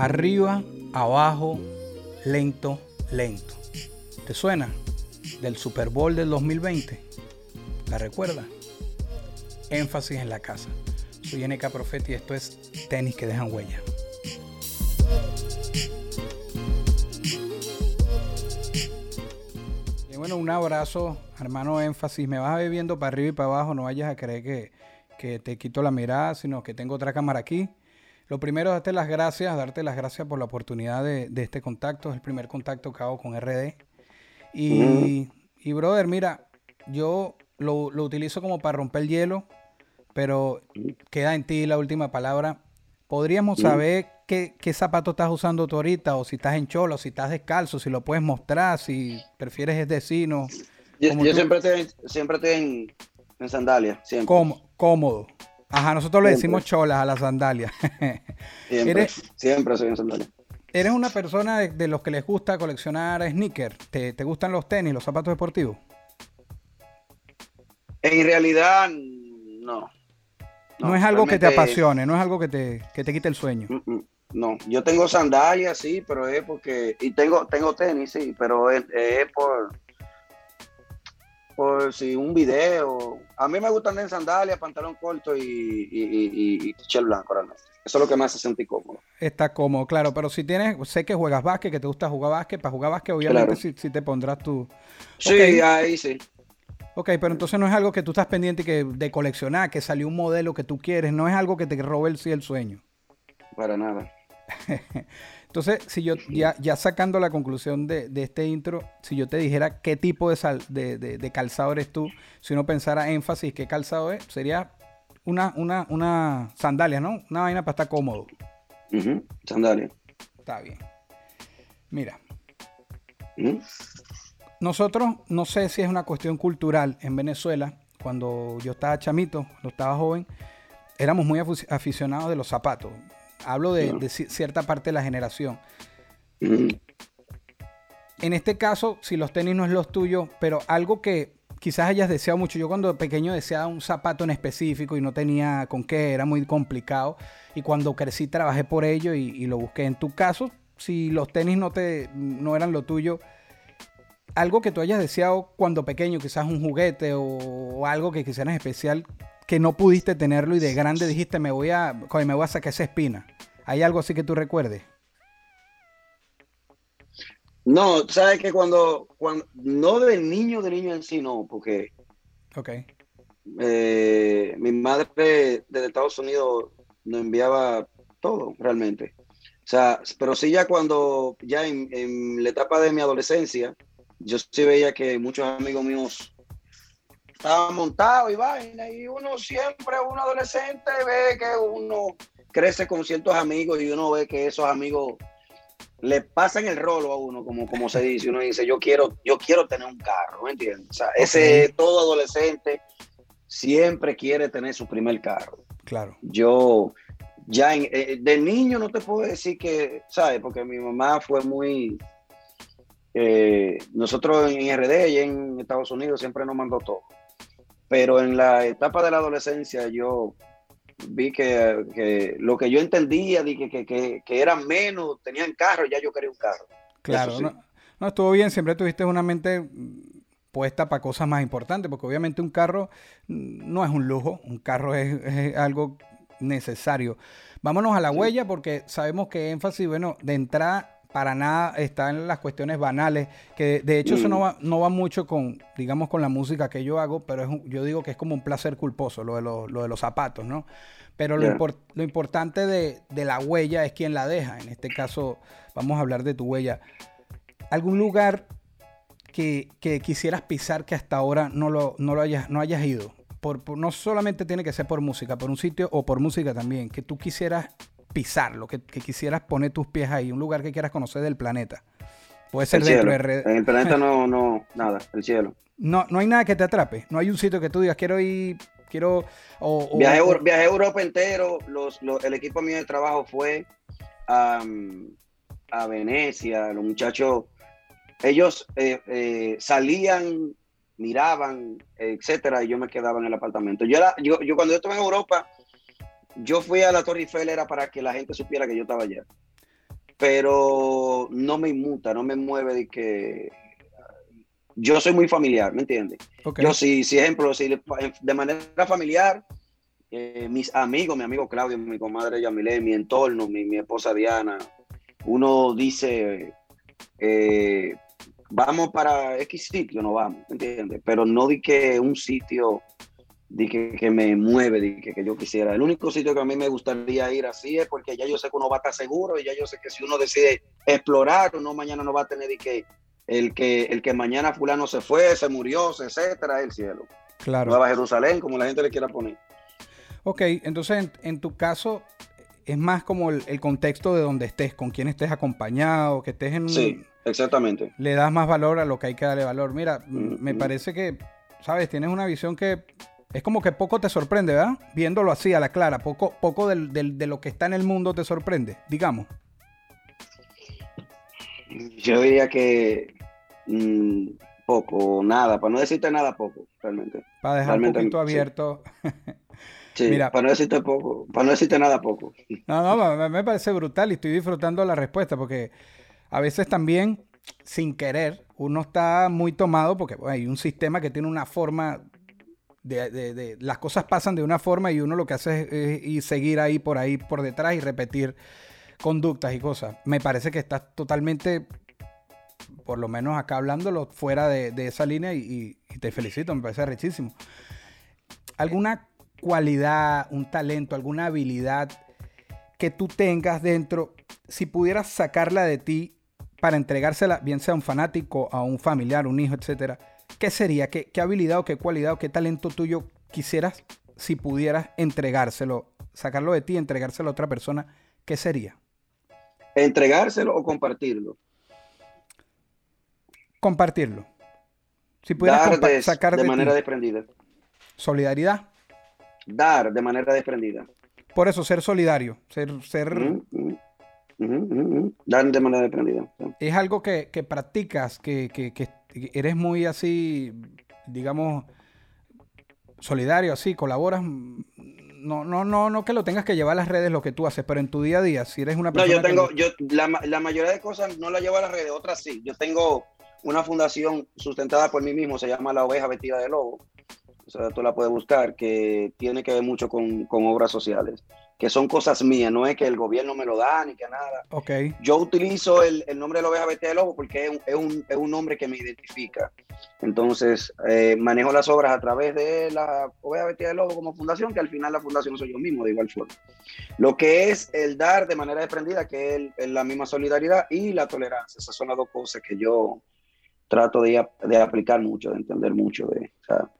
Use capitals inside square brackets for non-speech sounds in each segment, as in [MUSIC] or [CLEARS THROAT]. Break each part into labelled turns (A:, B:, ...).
A: Arriba, abajo, lento, lento. ¿Te suena? Del Super Bowl del 2020. ¿La recuerda? Énfasis en la casa. Soy NK Profeti y esto es tenis que dejan huella. Y bueno, un abrazo, hermano énfasis. Me vas viendo para arriba y para abajo, no vayas a creer que, que te quito la mirada, sino que tengo otra cámara aquí. Lo primero, darte las gracias, darte las gracias por la oportunidad de, de este contacto. Es el primer contacto que hago con RD. Y, y brother, mira, yo lo, lo, utilizo como para romper el hielo, pero queda en ti la última palabra. ¿Podríamos saber qué, qué, zapato estás usando tú ahorita? O si estás en cholo, si estás descalzo, si lo puedes mostrar, si prefieres es decino.
B: Yo, yo siempre estoy, siempre estoy en, en sandalias, siempre.
A: Cómodo. Ajá, nosotros le decimos cholas a las sandalias. [LAUGHS]
B: siempre, ¿Eres, siempre soy en sandalias.
A: ¿Eres una persona de, de, los que les gusta coleccionar sneakers? ¿Te, ¿Te, gustan los tenis, los zapatos deportivos?
B: En realidad, no.
A: No, no es algo que te apasione, no es algo que te, que te quite el sueño.
B: No, yo tengo sandalias, sí, pero es porque. Y tengo, tengo tenis, sí, pero es, es por. Por si un video. A mí me gustan en sandalias, pantalón corto y, y, y, blanco, realmente. Eso es lo que me hace sentir cómodo.
A: Está cómodo, claro, pero si tienes, sé que juegas básquet, que te gusta jugar básquet, para jugar básquet obviamente
B: Claro.
A: sí, sí te pondrás tu...
B: Sí, ahí sí.
A: Ok, pero entonces no es algo que tú estás pendiente que, de coleccionar, que salió un modelo que tú quieres, no es algo que te robe el, sí el sueño.
B: Para nada. [LAUGHS]
A: Entonces, si yo ya, ya sacando la conclusión de, de este intro, si yo te dijera qué tipo de, sal- de, de- de calzado eres tú, si uno pensara énfasis qué calzado es, sería una, una, una sandalia, ¿no? Una vaina para estar cómodo.
B: Ujú, Sandalias.
A: Está bien. Mira, nosotros, no sé si es una cuestión cultural en Venezuela, cuando yo estaba chamito, cuando estaba joven, éramos muy afic- aficionados de los zapatos. Hablo de, de ci- cierta parte de la generación.
B: Ujú.
A: En este caso, si los tenis no es los tuyos, pero algo que quizás hayas deseado mucho. Yo cuando pequeño deseaba un zapato en específico y no tenía con qué, era muy complicado. Y cuando crecí trabajé por ello y, y lo busqué. En tu caso, si los tenis no, te, no eran lo tuyo, algo que tú hayas deseado cuando pequeño, quizás un juguete o, o algo que quisieras especial, que no pudiste tenerlo y de grande dijiste, me voy a, me voy a sacar esa espina. ¿Hay algo así que tú recuerdes?
B: No, sabes que cuando, cuando, no de niño, de niño en sí, no, porque
A: Ok.
B: eh, mi madre desde Estados Unidos nos enviaba todo realmente. O sea, pero sí ya cuando, ya en, en la etapa de mi adolescencia, yo sí veía que muchos amigos míos estaban montados y vaina, y uno siempre, un adolescente, ve que uno crece con ciertos amigos y uno ve que esos amigos le pasan el rolo a uno, como, como se dice, uno dice, yo quiero, yo quiero tener un carro, ¿me entiendes? O sea, ese todo adolescente siempre quiere tener su primer carro.
A: Claro.
B: Yo ya en- eh, de niño no te puedo decir que, ¿sabes? Porque mi mamá fue muy... eh, nosotros en RD y en Estados Unidos siempre nos mandó todo. Pero en la etapa de la adolescencia yo vi que, que lo que yo entendía, de que, que, que, que eran menos, tenían carro, ya yo quería un carro.
A: Claro,
B: sí.
A: no, no, estuvo bien, siempre tuviste una mente puesta para cosas más importantes, porque obviamente un carro no es un lujo, un carro es, es algo necesario. Vámonos a la huella porque sabemos que énfasis, bueno, de entrada para nada está en las cuestiones banales, que de hecho eso no va, no va mucho con, digamos, con la música que yo hago, pero es un- yo digo que es como un placer culposo, lo de, los- lo de los zapatos, ¿no? Pero lo, lo importante de, de la huella es quién la deja. En este caso, vamos a hablar de tu huella. ¿Algún lugar que, que quisieras pisar que hasta ahora no lo, no lo hayas, no hayas ido? Por, por- no solamente tiene que ser por música, por un sitio o por música también, que tú quisieras pisar, lo que, que quisieras poner tus pies ahí, un lugar que quieras conocer del planeta. Puede ser
B: El
A: dentro
B: cielo.
A: de
B: En el planeta [LAUGHS] no, no, nada, el cielo.
A: No, no hay nada que te atrape. No hay un sitio que tú digas, quiero ir, quiero. O, o-
B: Eur- viajé a Europa entero. Los, los- el equipo mío de trabajo fue a, a Venecia. Los muchachos, ellos eh, eh, salían, miraban, etcétera, y yo me quedaba en el apartamento. Yo, era, yo, yo cuando yo estuve en Europa, yo fui a la Torre Eiffel era para que la gente supiera que yo estaba allá. Pero no me inmuta, no me mueve de que yo soy muy familiar, ¿me entiendes? Yo sí, si ejemplo, si de manera familiar, eh, mis amigos, mi amigo Claudio, mi comadre Yamile, mi entorno, mi, mi esposa Diana, uno dice, eh, vamos para X sitio, no vamos, ¿entiendes? Pero no di que un sitio di que, que me mueve, di que, yo quisiera. El único sitio que a mí me gustaría ir así es porque ya yo sé que uno va a estar seguro y ya yo sé que si uno decide explorar, uno mañana no va a tener que el que el que mañana fulano se fue, se murió, etcétera, el cielo.
A: claro.
B: Nueva Jerusalén, como la gente le quiera poner.
A: Ok, entonces en, en tu caso es más como el, el contexto de donde estés, con quién estés acompañado, que estés en un-
B: Sí, exactamente.
A: le das más valor a lo que hay que darle valor. Mira, m- me
B: Mm, mm.
A: parece que, sabes, tienes una visión que es como que poco te sorprende, ¿verdad? Viéndolo así a la clara, poco, poco del- del- de lo que está en el mundo te sorprende, digamos.
B: Yo diría que mm, poco, nada, para no decirte nada, poco, realmente.
A: Para dejar un
B: Realmente,
A: poquito
B: sí.
A: abierto. [LAUGHS]
B: Sí,
A: Mira.
B: para no decirte poco, para no decirte nada, poco.
A: No, no, me, me parece brutal y estoy disfrutando la respuesta porque a veces también, sin querer, uno está muy tomado porque bueno, hay un sistema que tiene una forma de, las cosas pasan de una forma y uno lo que hace es, es ir seguir ahí por ahí por detrás y repetir conductas y cosas. Me parece que estás totalmente, por lo menos acá hablándolo, fuera de, de esa línea y, te felicito, me parece rechísimo. ¿Alguna cualidad, un talento, alguna habilidad que tú tengas dentro, si pudieras sacarla de ti para entregársela, bien sea a un fanático, a un familiar, un hijo, etcétera, ¿qué sería? ¿Qué, qué habilidad o qué cualidad o qué talento tuyo quisieras si pudieras entregárselo, sacarlo de ti entregárselo a otra persona? ¿Qué sería?
B: Entregárselo o compartirlo.
A: Compartirlo. Si pudieras compa-
B: de,
A: sacar
B: de
A: de,
B: manera
A: ti
B: desprendida.
A: solidaridad.
B: Dar de manera desprendida.
A: Por eso, ser solidario. Ser, ser,
B: ujú, ujú, ujú, ujú. Dar de manera
A: es algo que, que practicas, que, que- que eres muy así, digamos, solidario, así, colaboras. No, no, no, no que lo tengas que llevar a las redes lo que tú haces, pero en tu día a día, si eres una
B: No,
A: persona.
B: yo
A: que
B: tengo, yo la, la mayoría de cosas no la llevo a las redes, otras sí. Yo tengo una fundación sustentada por mí mismo, se llama La Oveja Vestida de Lobo. O sea, tú la puedes buscar, que tiene que ver mucho con, con obras sociales, que son cosas mías, no es que el gobierno me lo da ni que nada.
A: Ok,
B: Yo utilizo el, el nombre de la oveja vestida de lobo porque es un, es un- es un nombre que me identifica. Entonces, eh, manejo las obras a través de la oveja vestida de lobo como fundación, que al final la fundación soy yo mismo, de igual forma. Lo que es el dar de manera desprendida, que es, el- es la misma solidaridad y la tolerancia. Esas son las dos cosas que yo trato de, de aplicar mucho, de entender mucho. De, o sea,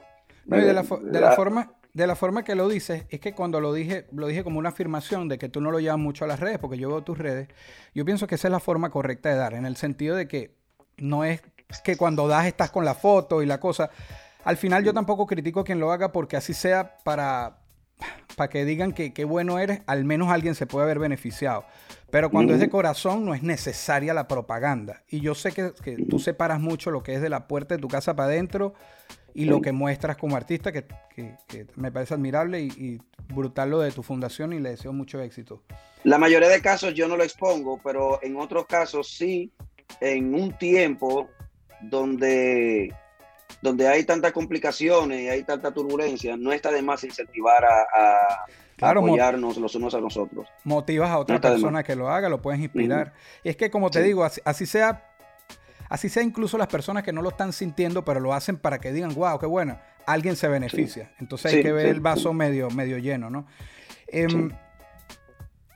A: No, y de la, de la
B: la-
A: forma, de la forma que lo dices, es que cuando lo dije, lo dije como una afirmación de que tú no lo llevas mucho a las redes, porque yo veo tus redes, yo pienso que esa es la forma correcta de dar, en el sentido de que no es que cuando das estás con la foto y la cosa. Al final yo tampoco critico a quien lo haga porque así sea para, para que digan que qué bueno eres, al menos alguien se puede haber beneficiado. Pero cuando es de corazón no es necesaria la propaganda. Y yo sé que, que tú separas mucho lo que es de la puerta de tu casa para adentro y lo que muestras como artista, que, que- que me parece admirable y, y brutal lo de tu fundación y le deseo mucho éxito.
B: La mayoría de casos yo no lo expongo, pero en otros casos sí, en un tiempo donde, donde hay tantas complicaciones y hay tanta turbulencia, no está de más incentivar a, a-
A: Claro,
B: apoyarnos los unos a nosotros.
A: Motivas a otra
B: No
A: persona que lo haga, lo puedes inspirar. Y es que como te
B: Sí.
A: digo, así, así sea, así sea incluso las personas que no lo están sintiendo, pero lo hacen para que digan, wow, qué bueno, alguien se beneficia. Entonces hay que ver
B: sí,
A: el vaso medio, medio lleno, ¿no? Em.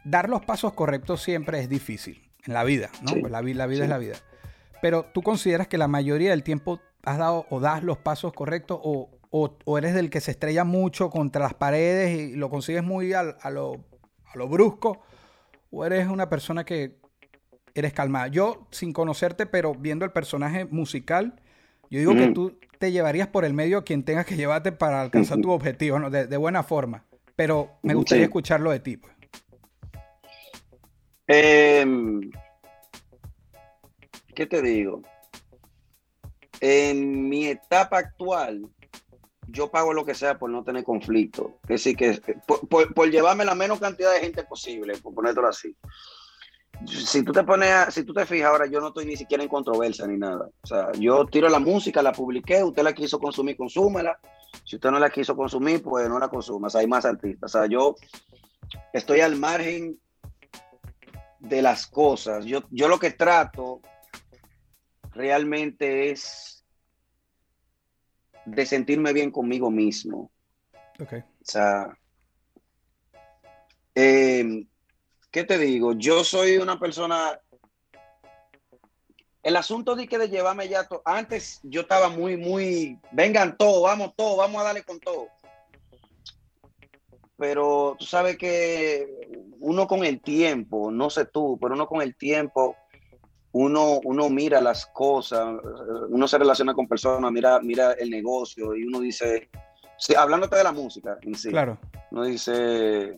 A: Dar los pasos correctos siempre es difícil en la vida, ¿no? Pues la, la vida es la vida. Pero tú consideras que la mayoría del tiempo has dado o das los pasos correctos o, o- o eres del que se estrella mucho contra las paredes y lo consigues muy al- a, lo, a lo brusco o eres una persona que eres calmada? Yo, sin conocerte, pero viendo el personaje musical, yo digo que tú te llevarías por el medio a quien tengas que llevarte para alcanzar tu objetivo, ¿no? de, buena forma. Pero me gustaría escucharlo de ti. Pues.
B: Em, ¿Qué te digo? En mi etapa actual, yo pago lo que sea por no tener conflicto. Es decir, que por, llevarme la menos cantidad de gente posible, por ponértelo así. Si tú te pones, si tú te fijas ahora, yo no estoy ni siquiera en controversia ni nada. O sea, yo tiro la música, la publiqué, usted la quiso consumir, consúmela. Si usted no la quiso consumir, pues no la consuma. O sea, hay más artistas. O sea, yo estoy al margen de las cosas. Yo, yo lo que trato realmente es de sentirme bien conmigo mismo.
A: Ok.
B: O sea, em, ¿qué te digo? Yo soy una persona. El asunto de que de llevarme ya todo. Antes yo estaba muy, muy. Vengan todos, vamos todos, vamos a darle con todo. Pero tú sabes que uno con el tiempo, no sé tú, pero uno con el tiempo uno, uno mira las cosas, uno se relaciona con personas, mira, mira el negocio y uno dice, hablándote de la música en sí,
A: claro.
B: uno dice,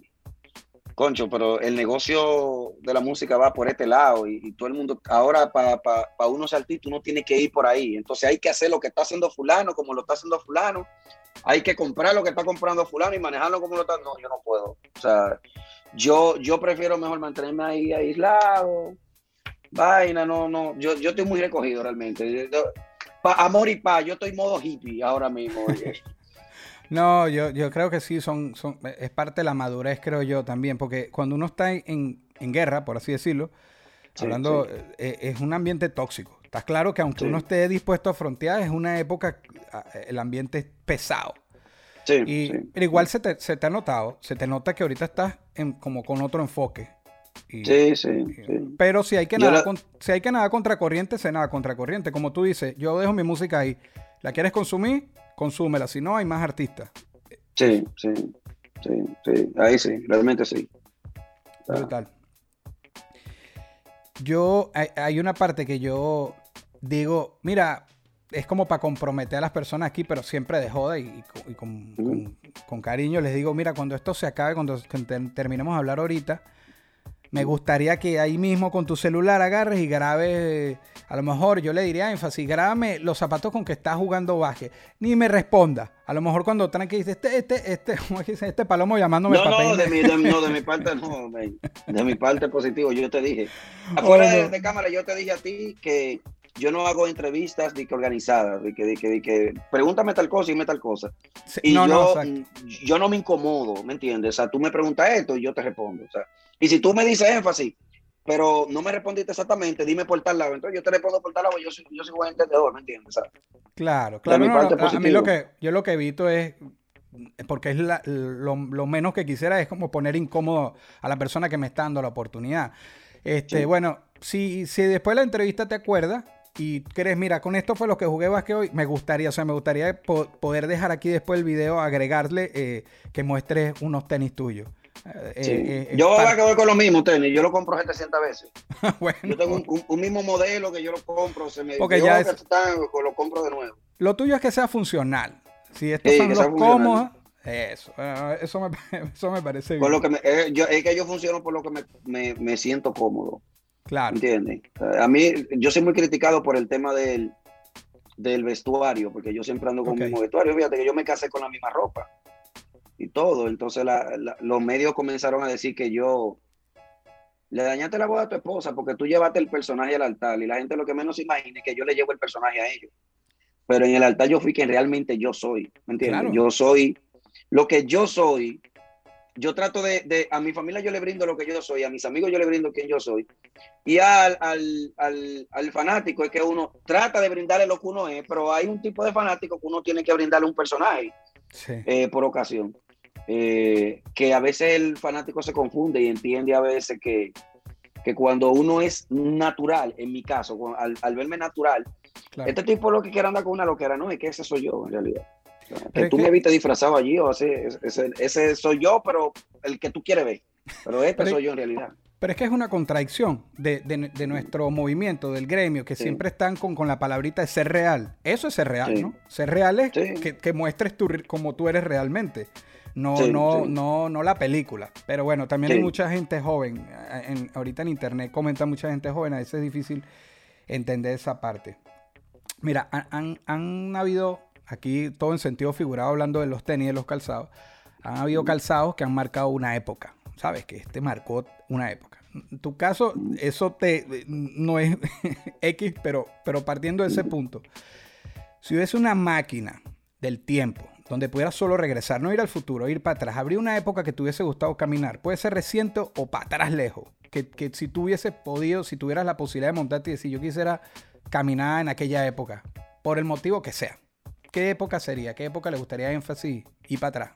B: concho, pero el negocio de la música va por este lado y, todo el mundo, ahora para uno ser uno tiene que ir por ahí, entonces hay que hacer lo que está haciendo fulano como lo está haciendo fulano, hay que comprar lo que está comprando fulano y manejarlo como lo está, no, yo no puedo, o sea, yo, yo prefiero mejor mantenerme ahí aislado vaina, no, no, yo, yo estoy muy recogido realmente. amor y paz, yo estoy modo hippie ahora mismo. [LAUGHS]
A: no, yo, yo creo que sí, son, son, es parte de la madurez, creo yo también, porque cuando uno está en, guerra, por así decirlo, hablando, eh, es un ambiente tóxico. Está claro que aunque uno esté dispuesto a frontear, es una época, el ambiente es pesado. y, Pero igual se te, se te, ha notado, se te nota que ahorita estás en, como con otro enfoque
B: sí, sí,
A: Pero si hay que nada, si hay que nada contracorriente, se nada contracorriente. Como tú dices, yo dejo mi música ahí. ¿La quieres consumir? Consúmela. Si no, hay más artistas.
B: Sí, sí, sí, sí. Ahí sí, realmente sí.
A: Brutal. Yo, hay, una parte que yo digo, mira, es como para comprometer a las personas aquí, pero siempre de joda y, con, con, cariño les digo, mira, cuando esto se acabe, cuando terminemos de hablar ahorita, me gustaría que ahí mismo con tu celular agarres y grabes, a lo mejor yo le diría énfasis, grábame los zapatos con que estás jugando baje. Ni me responda. A lo mejor cuando aquí dice, este, este, este, [LAUGHS] este palomo llamándome
B: No, no, de mi, no, de mi [LAUGHS] parte no, de mi parte positivo, yo te dije. Afuera de, cámara yo te dije a ti que yo no hago entrevistas de que organizadas, de que, de que, de que pregúntame tal cosa y dime tal cosa. y yo, no, yo no me incomodo, ¿me entiendes? O sea, tú me preguntas esto y yo te respondo. O sea, y si tú me dices énfasis, pero no me respondiste exactamente, dime por tal lado. Entonces yo te respondo por tal lado, yo soy, yo soy buen entendedor, ¿me entiendes?
A: Claro, claro. a mí lo que, yo lo que evito es, porque es lo, menos que quisiera es como poner incómodo a la persona que me está dando la oportunidad. Este, Bueno, si, si después de la entrevista te acuerdas y crees, mira, con esto fue lo que jugué básquet hoy, me gustaría, o sea, me gustaría poder dejar aquí después el video, agregarle eh, que muestres unos tenis tuyos.
B: Eh, eh, eh, yo voy a voy con lo mismo tenis, yo lo compro 700 veces. [LAUGHS] Yo tengo un, mismo modelo que yo lo compro, se me
A: Porque ya
B: lo compro de nuevo.
A: Lo tuyo es que sea funcional. Si estos son los cómodos, eso, eso me, [LAUGHS] eso me parece
B: bien. Lo que es que yo funciono por lo que me, me, siento cómodo.
A: Claro.
B: ¿Entiendes? A mí, yo soy muy criticado por el tema del, del vestuario, porque yo siempre ando con el mismo vestuario. Fíjate que yo me casé con la misma ropa y todo. Entonces los medios comenzaron a decir que yo le dañaste la voz a tu esposa porque tú llevaste el personaje al altar y la gente lo que menos imagina es que yo le llevo el personaje a ellos. Pero en el altar yo fui quien realmente yo soy, ¿me entiendes? Yo soy lo que yo soy. Yo trato de, a mi familia yo le brindo lo que yo soy, a mis amigos yo le brindo quien yo soy. Y al, al, al, al fanático es que uno trata de brindarle lo que uno es, pero hay un tipo de fanático que uno tiene que brindarle un personaje eh, por ocasión. Eh, que a veces el fanático se confunde y entiende a veces que, que cuando uno es natural, en mi caso, al, verme natural, este tipo lo que quiere andar con una loquera, no, es que ese soy yo en realidad. que tú me viste disfrazado allí, o ese, ese, soy yo, pero el que tú quieres ver. Pero este soy yo en realidad.
A: Pero es que es una contradicción de, de- de nuestro movimiento, del gremio, que
B: Sí.
A: siempre están con, con la palabrita de ser real. Eso es ser real,
B: Sí.
A: ¿no? Ser real es
B: Sí.
A: que, que muestres tú, como tú eres realmente. No,
B: Sí,
A: no,
B: sí.
A: no, no la película. Pero bueno, también hay mucha gente joven. eh, en- ahorita en internet comenta mucha gente joven. A veces es difícil entender esa parte. Mira, han, han- han habido, aquí todo en sentido figurado, hablando de los tenis de los calzados, han habido calzados que han marcado una época. ¿Sabes? Que este marcó una época. En tu caso, eso te no es [LAUGHS] X, pero, pero partiendo de ese punto, si hubiese una máquina del tiempo donde pudieras solo regresar, no ir al futuro, ir para atrás, habría una época que te hubiese gustado caminar, puede ser reciente o para atrás lejos, que, que si tú hubieses podido, si tuvieras la posibilidad de montarte y decir, yo quisiera caminar en aquella época, por el motivo que sea, ¿qué época sería? ¿Qué época le gustaría énfasis y para atrás?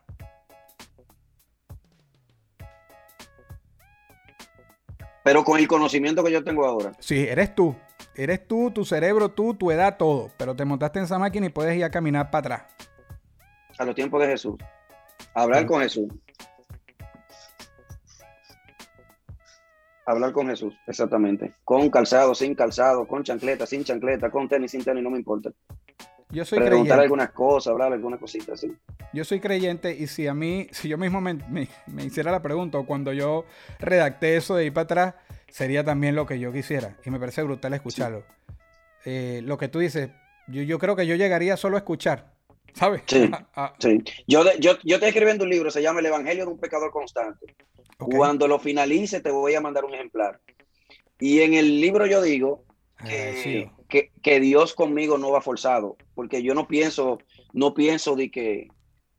B: Pero con el conocimiento que yo tengo ahora.
A: Sí, eres tú. Eres tú, tu cerebro, tú, tu edad, todo. Pero te montaste en esa máquina y puedes ir a caminar para atrás.
B: A los tiempos de Jesús. Hablar con Jesús. Hablar con Jesús, exactamente. Con calzado, sin calzado, con chancleta, sin chancleta, con tenis, sin tenis, no me importa.
A: Yo soy
B: Preguntar
A: creyente.
B: algunas cosas, hablar algunas cositas, sí.
A: Yo soy creyente y si a mí, si yo mismo me, me- me hiciera la pregunta o cuando yo redacté eso de ir para atrás, sería también lo que yo quisiera. Y me parece brutal escucharlo. Eh, lo que tú dices, yo, yo creo que yo llegaría solo a escuchar, ¿sabes?
B: Sí.
A: A- a-
B: Sí. Yo, yo, yo estoy escribiendo un libro, se llama El Evangelio de un Pecador Constante. Cuando lo finalice, te voy a mandar un ejemplar. Y en el libro yo digo que,
A: Agradecido.
B: que, que Dios conmigo no va forzado, porque yo no pienso, no pienso de que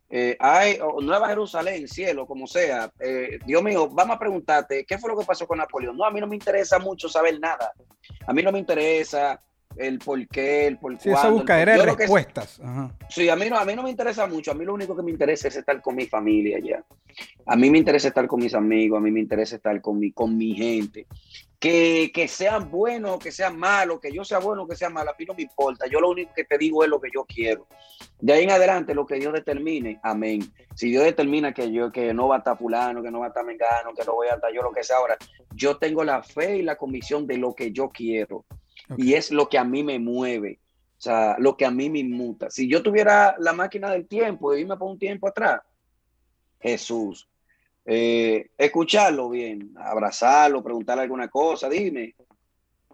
B: eh, hay Nueva Jerusalén, cielo, como sea. eh, Dios mío, vamos a preguntarte, ¿qué fue lo que pasó con Napoleón? No, a mí no me interesa mucho saber nada. A mí no me interesa el por qué, el por
A: Sí, esa
B: cuándo,
A: buscadera de
B: que-
A: respuestas. Ajá.
B: Sí, a mí, no, a mí no me interesa mucho. A mí lo único que me interesa es estar con mi familia ya. A mí me interesa estar con mis amigos, a mí me interesa estar con mi, con mi gente. Que, que sean buenos, que sean malos, que yo sea bueno, que sea malo, a mí no me importa. Yo lo único que te digo es lo que yo quiero. De ahí en adelante, lo que Dios determine, amén. Si Dios determina que yo que no va a estar fulano, que no va a estar mengano, que no voy a estar yo, lo que sea ahora, yo tengo la fe y la convicción de lo que yo quiero. Y es lo que a mí me mueve. O sea, lo que a mí me inmuta. Si yo tuviera la máquina del tiempo y irme por un tiempo atrás, Jesús, eh, escucharlo bien, abrazarlo, preguntarle alguna cosa, dime,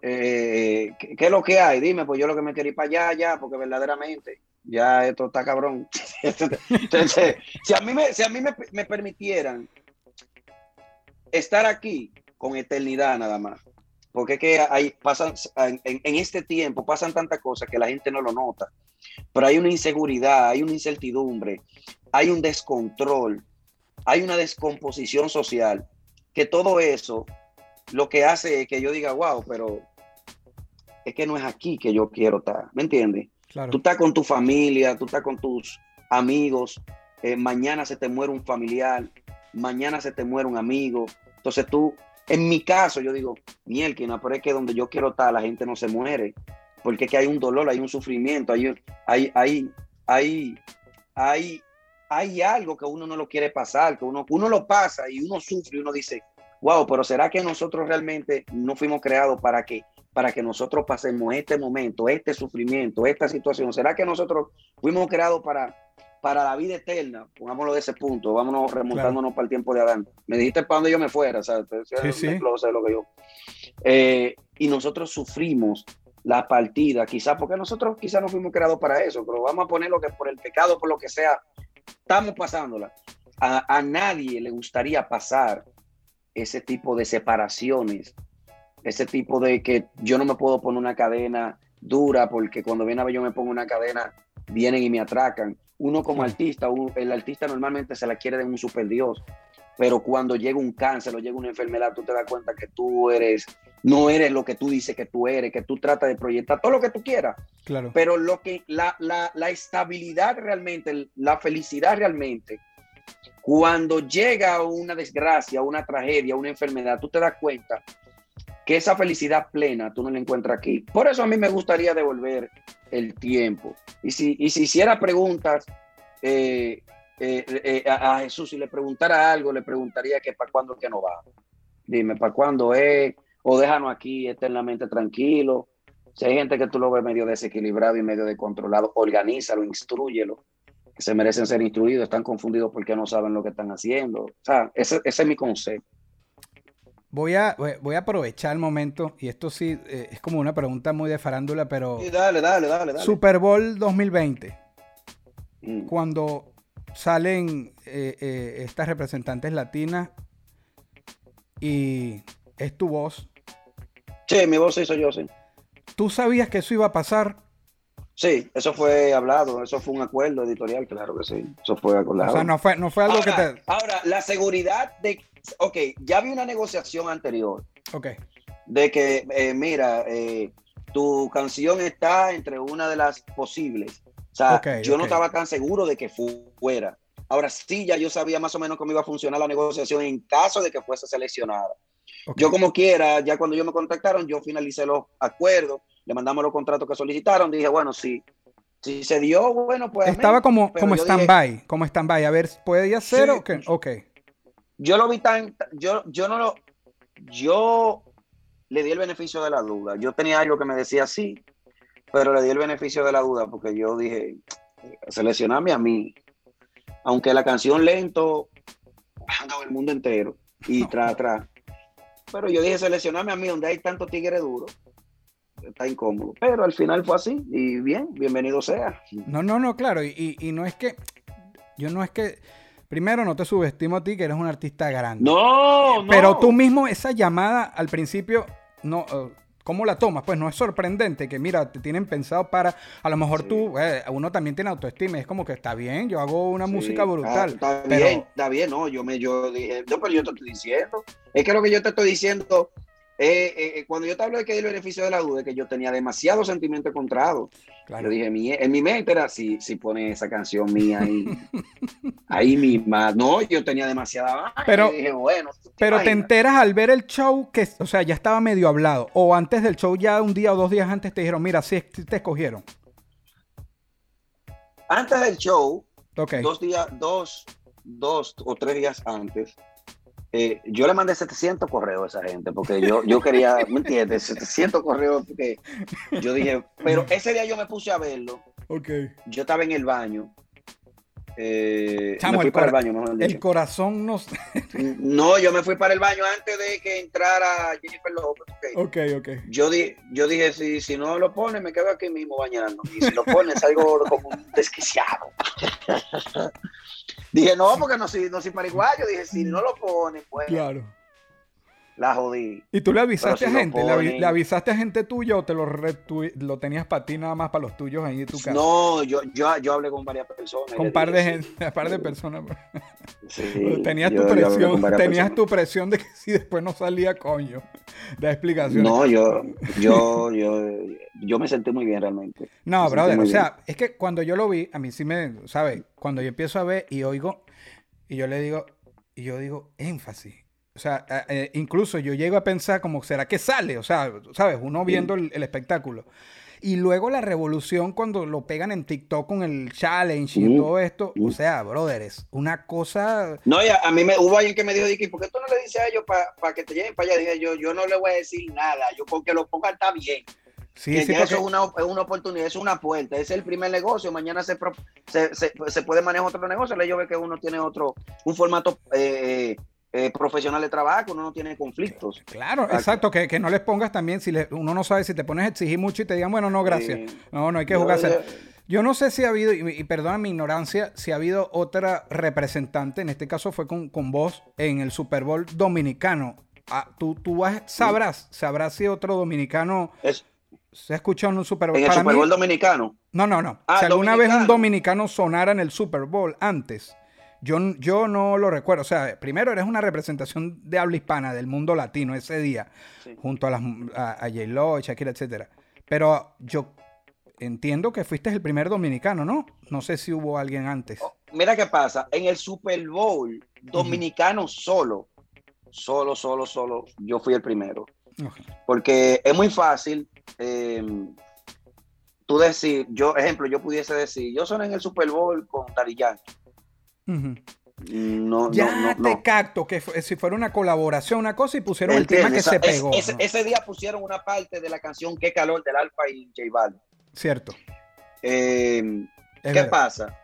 B: eh, ¿qué, qué es lo que hay? Dime, pues yo lo que me quería ir para allá, ya, porque verdaderamente ya esto está cabrón. [LAUGHS] Entonces, si a mí me, si a mí me, me permitieran estar aquí con eternidad nada más, porque es que hay, pasan, en, en este tiempo pasan tantas cosas que la gente no lo nota, pero hay una inseguridad, hay una incertidumbre, hay un descontrol, hay una descomposición social, que todo eso lo que hace es que yo diga, wow, pero es que no es aquí que yo quiero estar, ¿me entiendes?
A: Claro.
B: Tú estás con tu familia, tú estás con tus amigos, eh, mañana se te muere un familiar, mañana se te muere un amigo, entonces tú, en mi caso, yo digo, mielquina, pero es que donde yo quiero estar, la gente no se muere, porque es que hay un dolor, hay un sufrimiento, hay, hay, hay, hay, hay, algo que uno no lo quiere pasar, que uno, uno lo pasa y uno sufre y uno dice, wow, pero ¿será que nosotros realmente no fuimos creados para que, para que nosotros pasemos este momento, este sufrimiento, esta situación? ¿Será que nosotros fuimos creados para, para la vida eterna? Pongámoslo de ese punto, vámonos remontándonos para el tiempo de Adán. Me dijiste para donde yo me fuera, ¿sabes?
A: Sí, sí.
B: Lo que yo. Eh, y nosotros sufrimos la partida, quizás porque nosotros quizás no fuimos creados para eso, pero vamos a poner lo que por el pecado, por lo que sea, estamos pasándola. A, a nadie le gustaría pasar ese tipo de separaciones, ese tipo de que yo no me puedo poner una cadena dura porque cuando viene a ver yo me pongo una cadena, vienen y me atracan. Uno como artista, un- el artista normalmente se la quiere de un super Dios, pero cuando llega un cáncer o llega una enfermedad, tú te das cuenta que tú eres, no eres lo que tú dices que tú eres, que tú tratas de proyectar todo lo que tú quieras,
A: Claro.
B: pero lo que la, la, la estabilidad realmente, la felicidad realmente, cuando llega una desgracia, una tragedia, una enfermedad, tú te das cuenta que esa felicidad plena tú no la encuentras aquí. Por eso a mí me gustaría devolver el tiempo. Y si, y si hiciera preguntas eh, eh, eh, a, Jesús, si le preguntara algo, le preguntaría que para cuándo que no va. Dime, ¿para cuándo es? O déjanos aquí eternamente tranquilo. Si hay gente que tú lo ves medio desequilibrado y medio descontrolado, organízalo, instruyelo. Que se merecen ser instruidos, están confundidos porque no saben lo que están haciendo. O sea, ese, ese es mi concepto.
A: Voy a, voy a aprovechar el momento, y esto sí eh, es como una pregunta muy de farándula, pero.
B: Sí, dale, dale, dale, dale.
A: Super Bowl 2020,
B: Mm.
A: cuando salen eh, eh, estas representantes latinas y es tu voz,
B: Sí, mi voz sí soy yo, sí.
A: ¿tú sabías que eso iba a pasar?
B: Sí, eso fue hablado, eso fue un acuerdo editorial, claro que sí. Eso fue acordado.
A: O sea, no fue, no fue algo
B: ahora,
A: que te.
B: ahora, la seguridad de. Ok, ya vi una negociación anterior
A: Ok.
B: de que, eh, mira, eh, tu canción está entre una de las posibles. O sea,
A: Ok,
B: yo no estaba tan seguro de que fu- fuera. Ahora sí, ya yo sabía más o menos cómo iba a funcionar la negociación en caso de que fuese seleccionada. Yo como quiera, ya cuando yo me contactaron, yo finalicé los acuerdos, le mandamos los contratos que solicitaron, dije, bueno, sí, si se dio, bueno, pues...
A: Estaba como, como stand-by, como stand-by. A ver, ¿podía ser
B: Sí.
A: o qué? Ok.
B: Yo lo vi tan, yo, yo no lo, yo le di el beneficio de la duda. Yo tenía algo que me decía sí, pero le di el beneficio de la duda porque yo dije, seleccioname a mí, aunque la canción lento dado el mundo entero y [LAUGHS] tras atrás. Pero yo dije, seleccioname a mí donde hay tanto tigre duro. Está incómodo. Pero al final fue así. Y bien, bienvenido sea.
A: No, no, no, claro. Y, y- y no es que. Yo no es que. Primero, no te subestimo a ti, que eres un artista grande.
B: No, no.
A: Pero tú mismo, esa llamada al principio, no. eh, ¿Cómo la tomas? Pues no es sorprendente que, mira, te tienen pensado para. A lo mejor
B: Sí.
A: tú, eh, uno también tiene autoestima. Es como que está bien, yo hago una
B: Sí,
A: música brutal.
B: Está
A: pero-
B: bien, está bien, no, yo me, yo dije, no, pero yo te estoy diciendo, es que lo que yo te estoy diciendo, eh, eh, cuando yo te hablo de que el beneficio de la duda, es que yo tenía demasiado sentimiento encontrado.
A: Claro.
B: Yo dije, mi- en mi mente era, si, si pone esa canción mía ahí, [LAUGHS] ahí misma, no, yo tenía demasiada
A: Pero-
B: dije, bueno, ¿tú
A: Pero te enteras al ver el show que, o sea, ya estaba medio hablado. O antes del show, ya un día o dos días antes te dijeron, mira, sí, te escogieron.
B: Antes del show, dos días, dos, dos o tres días antes, eh, yo le mandé 700 correos a esa gente porque yo, yo quería, ¿me entiendes? 700 correos porque yo dije, pero ese día yo me puse a verlo,
A: Ok.
B: yo estaba en el baño. Eh,
A: Chamo,
B: me fui
A: el
B: para el baño, mejor
A: El corazón nos... [LAUGHS]
B: No, yo me fui para el baño antes de que entrara Jennifer Lopez. ok.
A: ok, ok.
B: Yo, di, yo dije, si, si no lo pone, me quedo aquí mismo bañando. Y si lo pone, salgo [LAUGHS] como un desquiciado. [LAUGHS] dije, no, porque no soy, no soy pariguayo. Dije, si no lo pone, pues
A: Claro.
B: La jodí.
A: ¿Y tú le avisaste a gente? ¿Le, avi-
B: ponen-
A: le avisaste a gente tuya o te lo, retu- lo tenías para ti nada más para los tuyos ahí en tu casa?
B: No, yo, yo, yo hablé con varias personas.
A: Con un par de gente, un [LAUGHS] par de personas.
B: sí, [LAUGHS]
A: tenías
B: yo-
A: tu
B: yo
A: presión, tenías
B: personas.
A: tu presión de que si después no salía coño. [LAUGHS] Da explicaciones.
B: No, yo, yo, yo, yo me sentí muy bien realmente.
A: No,
B: Me
A: brother, o sea, es que cuando yo lo vi, a mí sí me, ¿sabes? Cuando yo empiezo a ver y oigo, y yo le digo, y yo digo, énfasis. O sea, eh, incluso yo llego a pensar como, ¿será que sale? O sea, ¿sabes? Uno viendo el, el espectáculo. Y luego la revolución cuando lo pegan en TikTok con el challenge y
B: Mm,
A: todo esto. O
B: mm.
A: sea, brother, es una cosa...
B: No, ya, a mí me, hubo alguien que me dijo, Dicky, ¿por qué tú no le dices a ellos para que te lleven para allá? Dije, yo, yo no le voy a decir nada, yo con que lo pongan está bien.
A: Sí,
B: que
A: sí, porque-
B: eso es una, es una oportunidad, es una puerta, es el primer negocio, mañana se, pro- se, se, se puede manejar otro negocio, ellos ven que uno tiene otro, un formato eh, eh, profesional de trabajo, uno no tiene conflictos.
A: Claro,
B: Exacto.
A: exacto, que, que no les pongas también, si le- uno no sabe si te pones a exigir mucho y te digan, bueno, no, gracias.
B: Eh,
A: No, no hay que jugar.
B: yo-
A: Yo no sé si ha habido, y, y perdona mi ignorancia, si ha habido otra representante, en este caso fue con, con vos, en el Super Bowl dominicano. Ah, tú tú vas- sabrás, sabrás si otro dominicano
B: es-
A: se ha escuchado en un Super Bowl.
B: en el
A: Para
B: Super
A: mí-
B: Bowl dominicano.
A: no, no, no.
B: Ah,
A: si alguna vez un
B: dominicano
A: sonara en el Super Bowl antes, yo, yo no lo recuerdo. O sea, primero eres una representación de habla hispana del mundo latino ese día,
B: Sí.
A: junto a, las, a, a J-Lo, Shakira, etcétera. Pero yo entiendo que fuiste el primer dominicano, ¿no? No sé si hubo alguien antes.
B: Oh, Mira qué pasa, en el Super Bowl dominicano solo, solo, solo, solo, yo fui el primero. Porque es muy fácil eh, tú decir, yo, ejemplo, yo pudiese decir, yo soné en el Super Bowl con Daddy Yankee. No,
A: Ya
B: no, no,
A: te
B: no.
A: capto que si fuera una colaboración, una cosa y pusieron el tema que se
B: es-
A: pegó.
B: ese, día pusieron una parte de la canción Qué calor del Alfa y J Balvin.
A: Cierto.
B: Eh, ¿Qué
A: verdad.
B: pasa?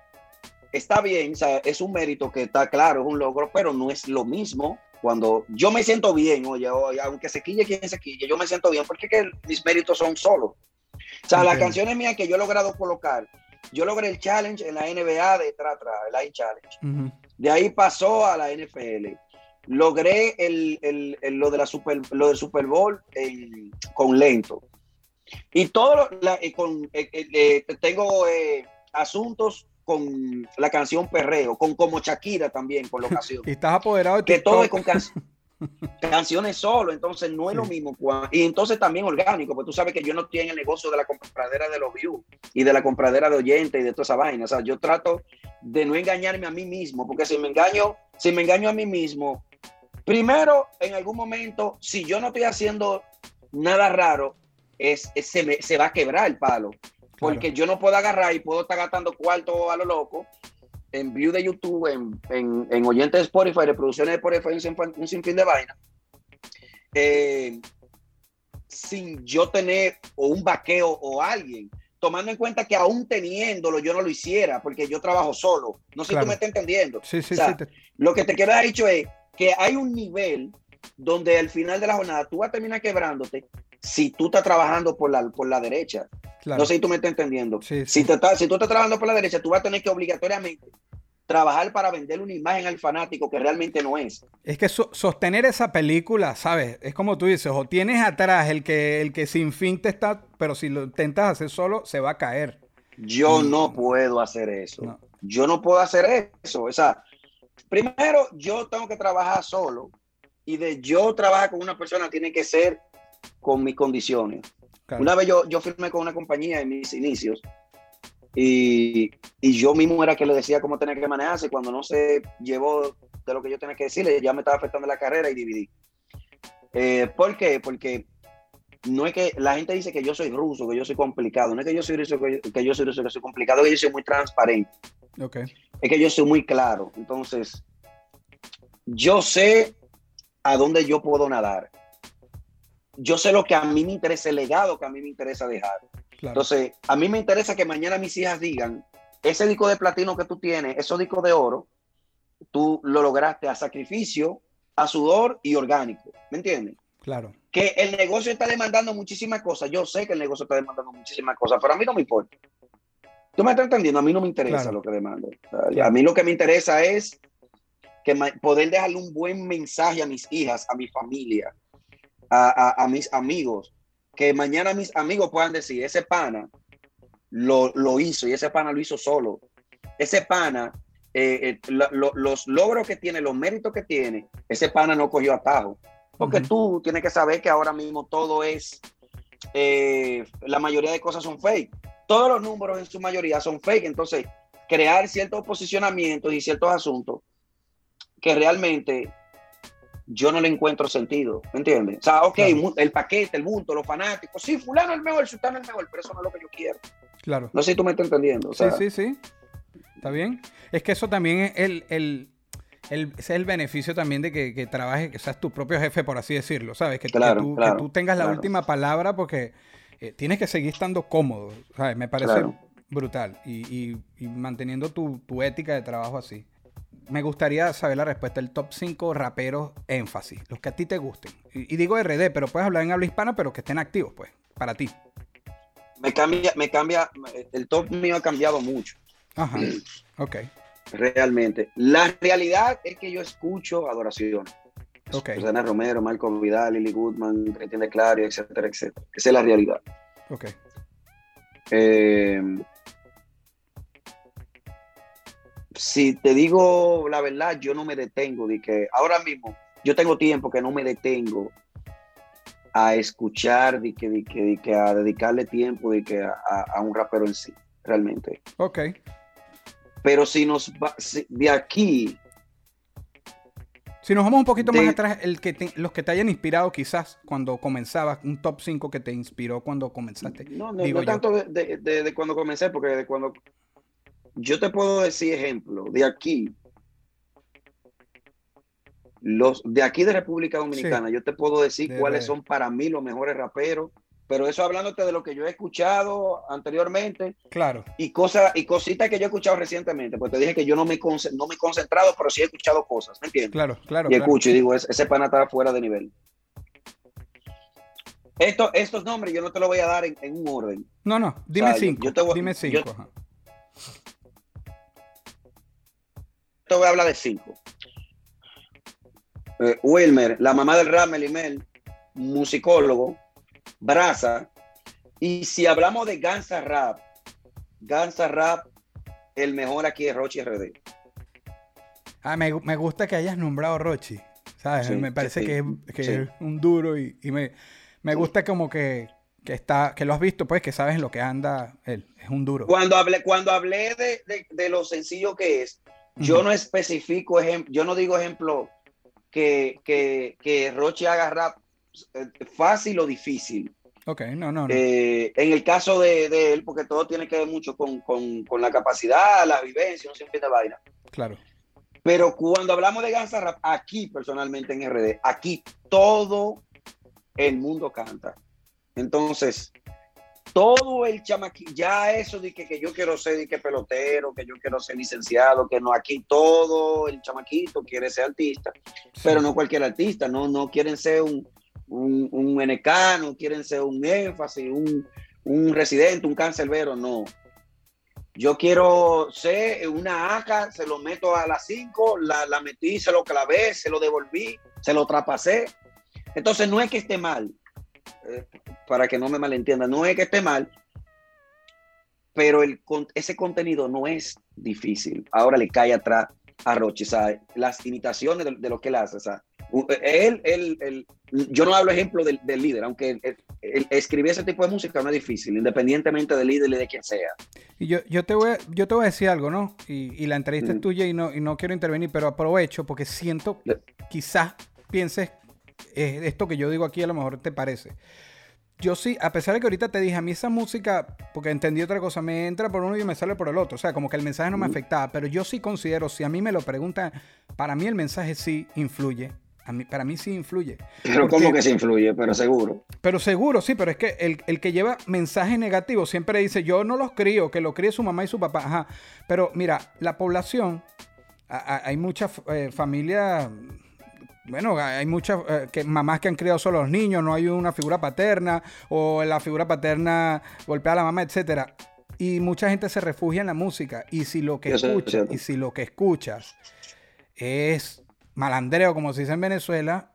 B: Está bien, o sea, es un mérito que está claro, es un logro, pero no es lo mismo cuando yo me siento bien, oye, oye, aunque se quille quien se quille, yo me siento bien porque que mis méritos son solos. O sea, las
A: Entiendo.
B: canciones mías que yo he logrado colocar, yo logré el challenge en la NBA de tra, el iChallenge. De ahí pasó a la NFL. Logré el, el- el- lo, de la super, lo del Super Bowl con lento. Y todo lo- la- eh, con, eh, eh, tengo eh, asuntos con la canción Perreo, con como Shakira también, por la ocasión. [LAUGHS]
A: Y estás apoderado de
B: que todo es con can- [LAUGHS] canciones solo, entonces no es lo mismo. Y entonces también orgánico, porque tú sabes que yo no estoy en el negocio de la compradera de los views y de la compradera de oyentes y de toda esa vaina. O sea, yo trato de no engañarme a mí mismo, porque si me engaño, si me engaño a mí mismo, primero, en algún momento, si yo no estoy haciendo nada raro, es, es- se, me- se va a quebrar el palo. Porque yo no puedo agarrar y puedo estar gastando cuarto a lo loco en view de YouTube, en, en, en oyentes de Spotify, reproducciones de Spotify, un, sinfín- un sinfín de vaina, eh, sin yo tener o un vaqueo o alguien, tomando en cuenta que aún teniéndolo yo no lo hiciera, porque yo trabajo solo. No sé
A: Claro.
B: si tú me estás entendiendo.
A: Sí, sí,
B: O sea,
A: sí. te-
B: Lo que te quiero haber dicho es que hay un nivel donde al final de la jornada tú vas a terminar quebrándote si tú estás trabajando por la, por la derecha.
A: claro.
B: No sé si tú me estás entendiendo.
A: Sí,
B: Si, te estás- si tú estás trabajando por la derecha, tú vas a tener que obligatoriamente trabajar para vender una imagen al fanático que realmente no es.
A: Es que so- sostener esa película, ¿sabes? Es como tú dices, o tienes atrás el que, el que sin fin te está, pero si lo intentas hacer solo, se va a caer.
B: Yo
A: Mm.
B: no puedo hacer eso.
A: No.
B: Yo no puedo hacer eso. O sea, primero yo tengo que trabajar solo y de yo trabajar con una persona tiene que ser con mis condiciones.
A: Claro.
B: Una vez yo, yo firmé con una compañía en mis inicios y, y yo mismo era que le decía cómo tenía que manejarse. Cuando no se llevó de lo que yo tenía que decirle, ya me estaba afectando la carrera y dividí. Eh, ¿Por qué? Porque no es que la gente dice que yo soy ruso, que yo soy complicado. No es que yo soy ruso, que yo, que yo soy ruso, que soy complicado, que yo soy muy transparente.
A: Ok.
B: Es que yo soy muy claro. Entonces, yo sé a dónde yo puedo nadar. Yo sé lo que a mí me interesa, el legado que a mí me interesa dejar.
A: Claro.
B: Entonces, a mí me interesa que mañana mis hijas digan, ese disco de platino que tú tienes, esos discos de oro, tú lo lograste a sacrificio, a sudor y orgánico. ¿Me entiendes?
A: claro.
B: Que el negocio está demandando muchísimas cosas. Yo sé que el negocio está demandando muchísimas cosas, pero a mí no me importa. ¿Tú me estás entendiendo? A mí no me interesa
A: Claro.
B: lo que demanda.
A: Claro.
B: A mí lo que me interesa es que poder dejarle un buen mensaje a mis hijas, a mi familia, a, a- a mis amigos, que mañana mis amigos puedan decir, ese pana lo, lo hizo y ese pana lo hizo solo. Ese pana, eh, eh, lo- lo- los logros que tiene, los méritos que tiene, ese pana no cogió atajo. Porque tú tienes que saber que ahora mismo todo es, eh, la mayoría de cosas son fake. Todos los números en su mayoría son fake. Entonces, crear ciertos posicionamientos y ciertos asuntos que realmente yo no le encuentro sentido, ¿me entiendes? O sea, ok,
A: Claro.
B: el paquete, el bulto, los fanáticos, sí, fulano es el mejor, sultano es el mejor, pero eso no es lo que yo quiero.
A: Claro.
B: No sé si tú me estás entendiendo. O sea,
A: sí, sí, sí. Está bien. Es que eso también es el, el, el- ese es el beneficio también de que, que trabajes, que seas tu propio jefe, por así decirlo, ¿sabes? Que, que
B: Claro,
A: tú, que tú tengas la última palabra porque eh, tienes que seguir estando cómodo, ¿sabes? Me parece brutal y, y- y manteniendo tu, tu ética de trabajo así. Me gustaría saber la respuesta del top 5 raperos énfasis, los que a ti te gusten. Y, y digo RD, pero puedes hablar en habla hispana, pero que estén activos, pues, para ti.
B: me cambia, me cambia, el top mío ha cambiado mucho.
A: Ajá. Ok,
B: Realmente. La realidad es que yo escucho adoraciones.
A: ok,
B: Susana Romero, Marco Vidal, Lily Goodman, Cristina Clario, etcétera, etcétera. Esa es la realidad.
A: ok.
B: Eh, si te digo la verdad, yo no me detengo de que ahora mismo yo tengo tiempo que no me detengo a escuchar, de que, de que, de que a dedicarle tiempo de que a, a- a un rapero en sí, realmente.
A: Ok.
B: Pero si nos va, si- de aquí,
A: Si nos vamos un poquito
B: De-
A: más atrás, el que te- los que te hayan inspirado quizás cuando comenzabas, un top 5 que te inspiró cuando comenzaste.
B: no, no, no tanto de- de- de cuando comencé, porque de cuando yo te puedo decir ejemplo, de aquí, Los de aquí de República Dominicana, yo te puedo decir
A: De
B: cuáles son para mí los mejores raperos, pero eso hablándote de lo que yo he escuchado anteriormente
A: Claro.
B: y cosas y cositas que yo he escuchado recientemente, pues te dije que yo no me, no me he concentrado, pero sí he escuchado cosas, ¿me entiendes?
A: Claro, claro.
B: y
A: claro.
B: escucho y digo, "Ese- ese pana está fuera de nivel. Esto, estos nombres yo no te los voy a dar en, en un orden.
A: No, no, dime
B: sea,
A: cinco.
B: yo te voy-
A: dime cinco.
B: Te voy a hablar de cinco. Eh, Wilmer, la mamá del rap, Melimel, musicólogo, Brasa. Y si hablamos de Gansa Rap, Gansa Rap, el mejor aquí es Rochi RD.
A: Ah, me, me gusta que hayas nombrado Rochi. ¿Sabes?
B: Sí,
A: me parece
B: sí,
A: que, es, que
B: sí.
A: es un duro y, y me, me gusta como que, que está, que lo has visto, pues, que sabes en lo que anda él. Es un duro.
B: Cuando hablé, cuando hablé de, de- de lo sencillo que es, yo no especifico ejemplo, yo no digo ejemplo que, que, que Rochi haga rap eh, fácil o difícil.
A: Ok, no, no, no.
B: Eh, en el caso de, de él, porque todo tiene que ver mucho con, con- con la capacidad, la vivencia, un sinfín de vaina.
A: claro.
B: Pero cuando hablamos de Gansa Rap, aquí personalmente en RD, aquí todo el mundo canta. Entonces, todo el chamaquito, ya eso de que, que yo quiero ser de que pelotero, que yo quiero ser licenciado, que no, aquí todo el chamaquito quiere ser artista, pero no cualquier artista, no, no quieren ser un, un, un NK, no quieren ser un énfasis, un, un residente, un cancerbero, no. Yo quiero ser una ACA, se lo meto a las 5, la, la metí, se lo clavé, se lo devolví, se lo trapasé. Entonces no es que esté mal, eh, para que no me malentiendan, no es que esté mal, pero el, ese contenido no es difícil. Ahora le cae atrás a Roche, o sea, las imitaciones de, de lo que él hace, o sea, él, él, él- yo no hablo ejemplo del, del líder, aunque el- escribir ese tipo de música no es difícil, independientemente del líder y de quien sea.
A: Y yo, yo, te voy a, yo te voy a decir algo, ¿no? Y, y la entrevista es
B: Ujú.
A: tuya y no, y no quiero intervenir, pero aprovecho porque siento, quizás pienses, eh, esto que yo digo aquí a lo mejor te parece. Yo sí, a pesar de que ahorita te dije, a mí esa música, porque entendí otra cosa, me entra por uno y me sale por el otro. O sea, como que el mensaje no me afectaba, pero yo sí considero, si a mí me lo preguntan, para mí el mensaje sí influye. A mí, para mí sí influye.
B: Pero
A: Porque-
B: como que se influye, pero seguro.
A: Pero seguro, sí, pero es que el, el que lleva mensaje negativo siempre dice, yo no los crío, que lo críe su mamá y su papá. Ajá. Pero mira, la población, a- a- hay muchas eh, familias, bueno, hay muchas eh, que, mamás que han criado solo a los niños, no hay una figura paterna, o la figura paterna golpea a la mamá, etcétera. Y mucha gente se refugia en la música. Y si lo que
B: Eso es
A: escuchas,
B: cierto.
A: y si lo que escuchas es malandreo, como se dice en Venezuela,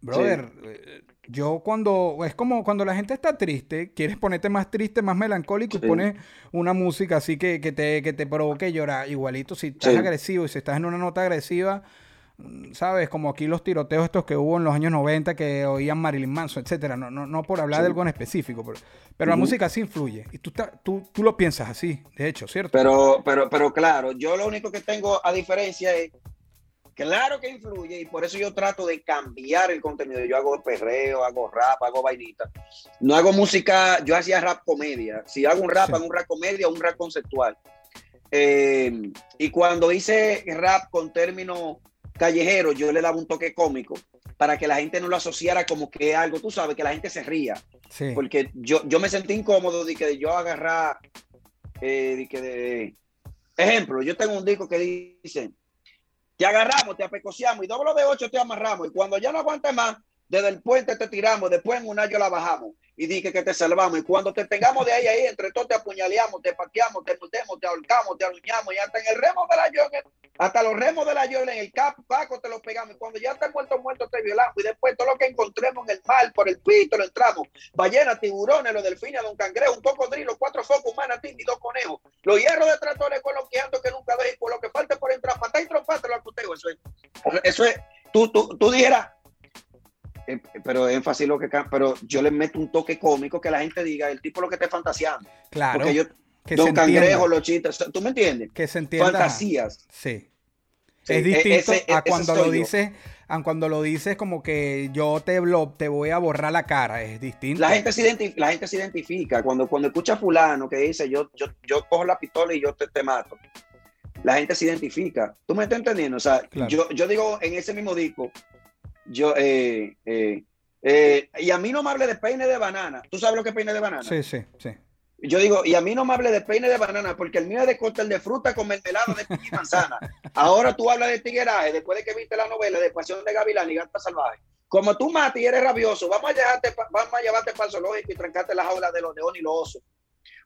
A: brother, eh, yo cuando, es como cuando la gente está triste, quieres ponerte más triste, más melancólico y pones una música así que, que te, que te provoque llorar. Igualito, si estás
B: Sí.
A: agresivo y si estás en una nota agresiva, ¿sabes? Como aquí los tiroteos estos que hubo en los años 90 que oían Marilyn Manson, etcétera. No, no, no por hablar
B: Sí.
A: de algo en específico, pero, pero la música sí influye. Y tú, tú, tú lo piensas así, de hecho, ¿cierto?
B: Pero, pero, pero claro, yo lo único que tengo a diferencia es, claro que influye y por eso yo trato de cambiar el contenido. Yo hago perreo, hago rap, hago vainita. No hago música, yo hacía rap comedia. Si hago un rap,
A: Sí.
B: hago un rap comedia un rap conceptual. Eh, y cuando hice rap con términos callejeros, yo le daba un toque cómico para que la gente no lo asociara como que algo, tú sabes, que la gente se ría
A: sí.
B: porque yo, yo me sentí incómodo de que yo agarrar, eh, de que de, ejemplo, yo tengo un disco que dice, te agarramos, te apecociamos y doble de ocho te amarramos y cuando ya no aguantes más, desde el puente te tiramos, después en un año la bajamos. Y dije que te salvamos. Y cuando te tengamos de ahí ahí, entre todos te apuñaleamos, te paqueamos, te mordemos, te ahorcamos, te aruñamos y hasta en el remo de la yoga, hasta los remos de la yola en el cap, paco te los pegamos. Y cuando ya estás muerto, muerto te violamos. Y después todo lo que encontremos en el mar, por el pito lo entramos. Ballenas, tiburones, los delfines, un cangrejo, un cocodrilo, cuatro focos, manatí y dos conejos. Los hierros de tractores coloqueando que nunca dejes, por lo que falte por entrar, matar y tromparte lo acuteo. Eso es, eso es, tú, tú, tú dijeras, eh, pero énfasis lo que pero yo le meto un toque cómico que la gente diga, el tipo lo que esté fantaseando.
A: claro.
B: Porque yo,
A: que
B: Don Cangrejo, los chistes, ¿tú me entiendes?
A: que se entienda.
B: Fantasías.
A: Sí.
B: Sí,
A: es
B: e-
A: distinto
B: ese-
A: a
B: ese
A: cuando lo
B: yo.
A: dices, a cuando lo dices como que yo te blo- te voy a borrar la cara, es distinto.
B: La gente, se la gente se identifica cuando, cuando escucha a fulano que dice yo, yo, yo cojo la pistola y yo te, te mato. La gente se identifica. ¿Tú me estás entendiendo? O sea,
A: Claro.
B: yo, yo digo en ese mismo disco, yo, eh, eh, eh, y a mí no me hable de peine de banana. ¿Tú sabes lo que es peine de banana?
A: Sí, sí, sí.
B: Yo digo, y a mí no me hable de peine de banana, porque el mío es de cóctel de fruta con mermelada de piña y manzana. Ahora tú hablas de tigueraje, después de que viste la novela de Pasión de Gavilán y Gata Salvaje. Como tú matas y eres rabioso, vamos a llevarte, vamos a llevarte para el zoológico y trancarte las jaulas de los leones y los osos.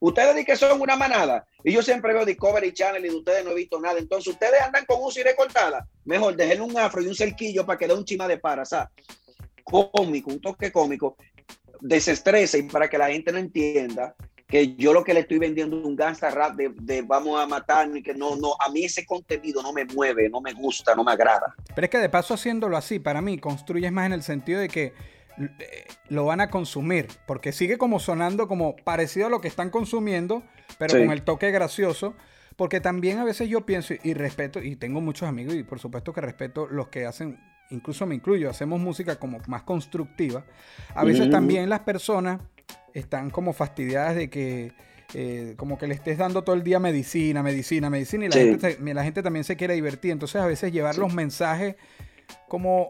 B: Ustedes dicen que son una manada, y yo siempre veo Discovery Channel y de ustedes no he visto nada. Entonces, ustedes andan con un cire cortada. Mejor déjenle un afro y un cerquillo para que dé un chima de para, ¿sabes? Cómico, un toque cómico, desestresa y para que la gente no entienda que yo lo que le estoy vendiendo es un gangsta rap de, vamos a matar y que no, no, a mí ese contenido no me mueve, no me gusta, no me agrada.
A: Pero es que de paso haciéndolo así, para mí, construyes más en el sentido de que lo van a consumir, porque sigue como sonando como parecido a lo que están consumiendo, pero
B: Sí.
A: con el toque gracioso, porque también a veces yo pienso y respeto, y tengo muchos amigos y por supuesto que respeto los que hacen, incluso me incluyo, hacemos música como más constructiva, a veces también las personas están como fastidiadas de que... eh, como que le estés dando todo el día medicina, medicina, medicina, y la,
B: Sí.
A: gente, la gente también se quiere divertir. Entonces, a veces llevar los mensajes como,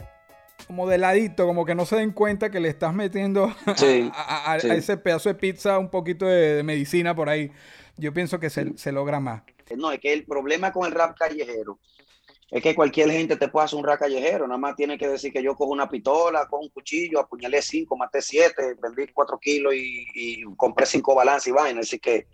A: como de ladito, como que no se den cuenta que le estás metiendo [LAUGHS] a-
B: Sí,
A: a, a- a
B: sí.
A: ese pedazo de pizza un poquito de, de medicina por ahí. Yo pienso que se, se logra más.
B: No, es que el problema con el rap callejero es que cualquier gente te puede hacer un rap callejero, nada más tiene que decir que yo cojo una pistola, cojo un cuchillo, apuñalé cinco, maté siete, vendí cuatro kilos y, y compré cinco balances y vaina, así que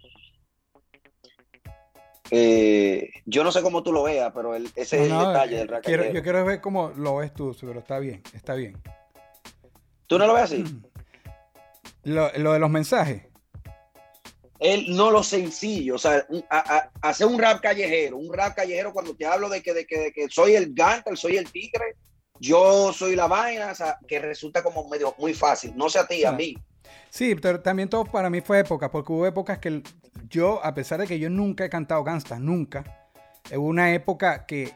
B: eh, yo no sé cómo tú lo veas, pero el- ese es
A: No,
B: el detalle del rap
A: quiero, yo quiero ver cómo lo ves tú, pero está bien, está bien.
B: ¿Tú no lo ves así? [CLEARS THROAT]
A: Lo, lo de los mensajes.
B: él no lo sencillo, o sea, a- a- hacer un rap callejero, un rap callejero cuando te hablo de que, de que, de que soy el gánster, soy el tigre, yo soy la vaina, o sea, que resulta como medio muy fácil, no sé a ti, a mí.
A: Sí, pero también todo para mí fue época, porque hubo épocas que yo, a pesar de que yo nunca he cantado gangsta, nunca, hubo una época que,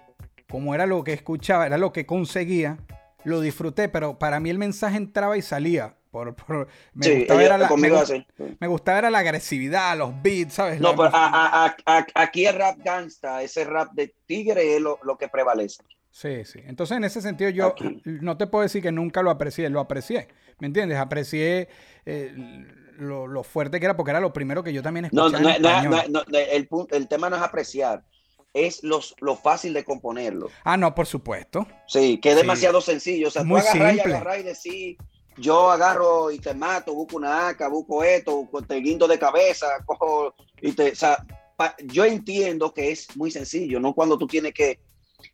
A: como era lo que escuchaba, era lo que conseguía, lo disfruté, pero para mí el mensaje entraba y salía. Por, por- me,
B: Sí,
A: gustaba era la, me, gustaba era la agresividad, los beats, ¿sabes?
B: No,
A: La-
B: pero a- a- a- a- aquí el rap gangsta, ese rap de tigre es lo, lo que prevalece.
A: Sí, sí. Entonces, en ese sentido, yo no te puedo decir que nunca lo aprecié, lo aprecié. ¿Me entiendes? Aprecié eh, lo, lo fuerte que era, porque era lo primero que yo también
B: No,
A: escuchaba.
B: no,
A: en
B: no,
A: español.
B: no, no, el, punto- el tema no es apreciar, es los, lo fácil de componerlo.
A: Ah, no, por supuesto.
B: Sí, que es
A: Sí.
B: demasiado sencillo. O sea,
A: Muy
B: tú agarrar y
A: simple.
B: agarrar y decir, yo agarro y te mato, busco una AK, busco esto, te guindo de cabeza, cojo y te. O sea, yo entiendo que es muy sencillo, no cuando tú tienes que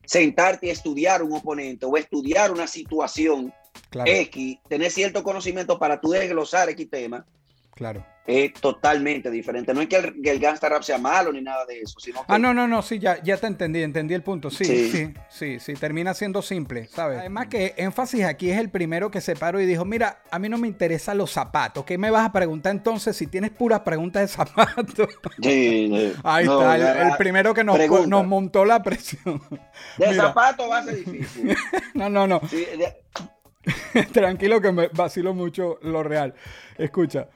B: sentarte y estudiar un oponente o estudiar una situación
A: Claro,
B: X, tener cierto conocimiento para tú desglosar X tema,
A: claro.
B: Es totalmente diferente. No es que el, que el gangsta rap sea malo ni nada de eso, sino que
A: Ah, no, no, no, sí, ya, ya te entendí, entendí el punto. Sí, sí,
B: Sí.
A: sí, sí, termina siendo simple, ¿sabes? Además que énfasis aquí es el primero que se paró y dijo, mira, a mí no me interesan los zapatos. ¿Qué me vas a preguntar entonces si tienes puras preguntas de zapatos? [LAUGHS]
B: Sí, sí.
A: Ahí
B: No,
A: está, el, primero que nos,
B: pregunta.
A: nos montó la presión. [LAUGHS]
B: De
A: Mira.
B: zapato va a ser difícil. [LAUGHS]
A: No, no, no.
B: Sí, de-
A: Tranquilo que me vacilo mucho lo real. Escucha,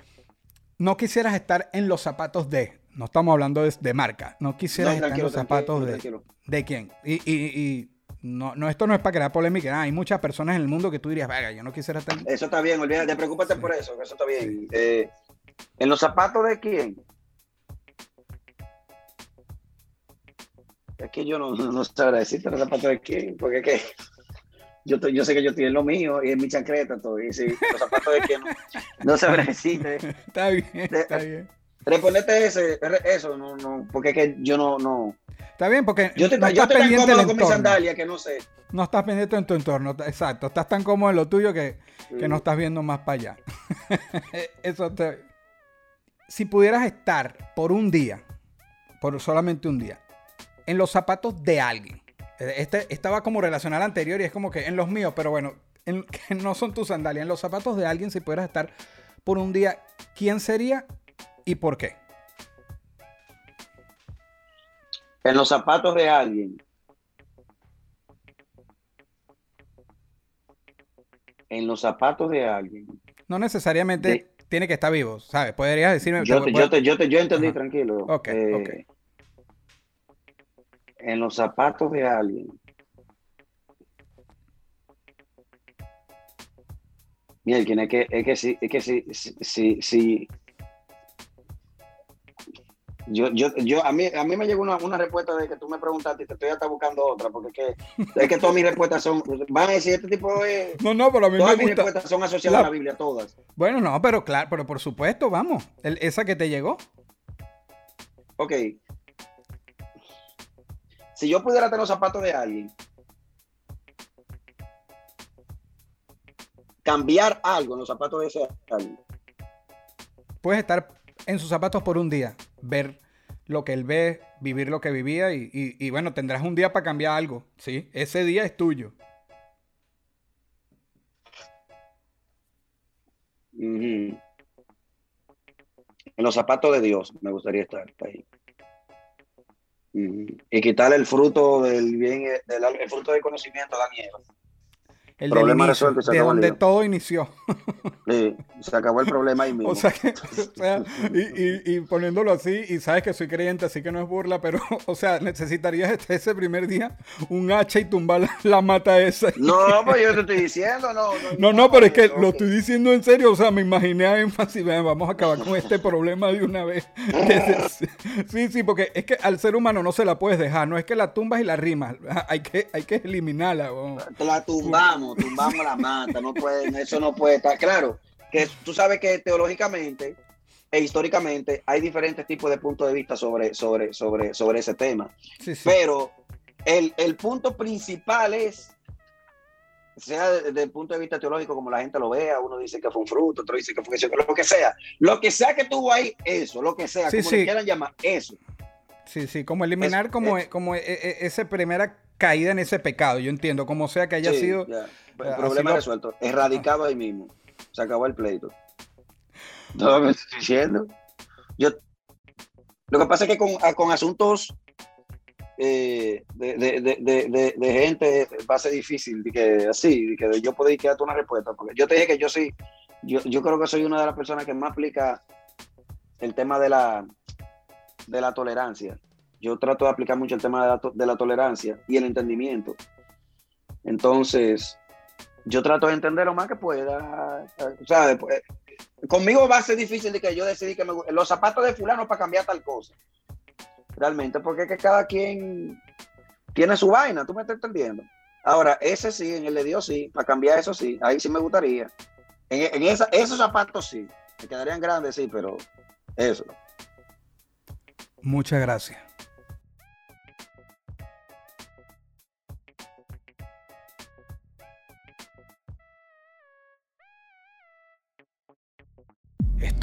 A: no quisieras estar en los zapatos de, no estamos hablando de, de marca, no quisieras
B: No,
A: estar en los zapatos de, de quién. Y, y- y no, no, esto no es para crear polémica, hay muchas personas en el mundo que tú dirías, venga, yo no quisiera estar...
B: Eso está bien, olvídate, preocúpate por eso, eso está bien. Eh, ¿En los zapatos de quién? Es que yo no, no, no sabré decirte los zapatos de quién, porque que yo, estoy- yo sé que yo estoy en lo mío y en mi chancleta todo, y sí, los zapatos de quién no, no sabré decirte.
A: Está bien, está bien.
B: Respondete ese, eso, no, no, porque es que yo no, no.
A: Está bien porque
B: Yo, te,
A: no
B: yo
A: estás
B: estoy
A: pendiente
B: con mi
A: entorno.
B: sandalia que no sé.
A: No estás pendiente en tu entorno, exacto. Estás tan cómodo en lo tuyo que, que no estás viendo más para allá. [LAUGHS] Eso te... Si pudieras estar por un día, por solamente un día, en los zapatos de alguien. Eh, Este estaba como relacional al anterior y es como que en los míos, pero bueno, en- que [LAUGHS] no son tus sandalias. En los zapatos de alguien, si pudieras estar por un día, ¿quién sería y por qué?
B: En los zapatos de alguien. En los zapatos de alguien.
A: No necesariamente
B: De-
A: tiene que estar vivo, ¿sabes? Podrías decirme...
B: Yo,
A: te-
B: yo, te, yo, te, yo entendí,
A: Ajá.
B: tranquilo.
A: Ok,
B: Eh,
A: ok.
B: En los zapatos de alguien. Mira, es que, es que sí, es que sí, sí, sí, Yo, yo, yo, a mí, a mí me llegó una, una respuesta de que tú me preguntaste y te estoy hasta buscando otra, porque es que, es que todas mis respuestas son, van a decir este tipo de...
A: No, no, pero a mí
B: todas
A: me
B: mis
A: gusta.
B: respuestas son asociadas a la Biblia, todas.
A: Bueno, no, pero claro, pero por supuesto, vamos. El- esa que te llegó.
B: Ok. Si yo pudiera tener los zapatos de alguien, cambiar algo en los zapatos de ese alguien,
A: Puedes estar en sus zapatos por un día, ver lo que él ve, vivir lo que vivía y, y- y bueno, tendrás un día para cambiar algo, ¿sí? Ese día es tuyo.
B: En los zapatos de Dios me gustaría estar ahí. Ujú. Y quitarle el fruto del bien, del, el fruto del conocimiento a.
A: El
B: Problema
A: del inicio,
B: resuelto, se
A: de
B: acabó
A: donde
B: lío.
A: todo inició. [LAUGHS]
B: Sí, se acabó el problema ahí mismo.
A: O sea, que, [LAUGHS] o sea, y, [LAUGHS] y- y poniéndolo así, y sabes que soy creyente, así que no es burla, pero, o sea, necesitarías este- ese primer día un hacha y tumbar la, la mata esa.
B: no, pues yo te estoy diciendo, no.
A: No, no, pero es que
B: ok.
A: lo estoy diciendo en serio, o sea, me imaginé a énfasis, "Ven, vamos a acabar con este problema de una vez. Sí, sí, porque es que al ser humano no se la puedes dejar, no es que la tumbas y la rimas, hay que, hay que eliminarla. weón.
B: la tumbamos, tumbamos la mata, no puede, eso no puede estar. Claro, que tú sabes que teológicamente e históricamente hay diferentes tipos de puntos de vista sobre, sobre, sobre, sobre ese tema.
A: Sí, sí.
B: Pero el, el punto principal es, sea desde el punto de vista teológico, como la gente lo vea, uno dice que fue un fruto, otro dice que fue lo que sea, lo que sea que tuvo ahí, eso, lo que sea,
A: Sí,
B: como le quieran llamar, eso.
A: Sí, sí, como eliminar
B: Es-
A: como,
B: es-
A: como e- e- esa primera caída en ese pecado, yo entiendo, como sea que haya sido...
B: El problema
A: lo-
B: resuelto, erradicado ahí mismo. Se acabó el pleito. No me estoy diciendo. Yo, lo que pasa es que con, con asuntos eh, de, de- de- de- de- de gente va a ser difícil de que así, de que yo pueda ir darte una respuesta. Porque yo te dije que yo sí, yo, yo creo que soy una de las personas que más aplica el tema de la, de la tolerancia. Yo trato de aplicar mucho el tema de la, to- de la tolerancia y el entendimiento. Entonces, yo trato de entender lo más que pueda. ¿sabes? Pues, conmigo va a ser difícil de que yo decidí que me los zapatos de fulano para cambiar tal cosa. Realmente, porque es que cada quien tiene su vaina, tú me estás entendiendo. Ahora, ese sí, en el de Dios sí, para cambiar eso sí, ahí sí me gustaría. En, en esa- esos zapatos sí, me quedarían grandes, sí, pero eso.
A: Muchas gracias.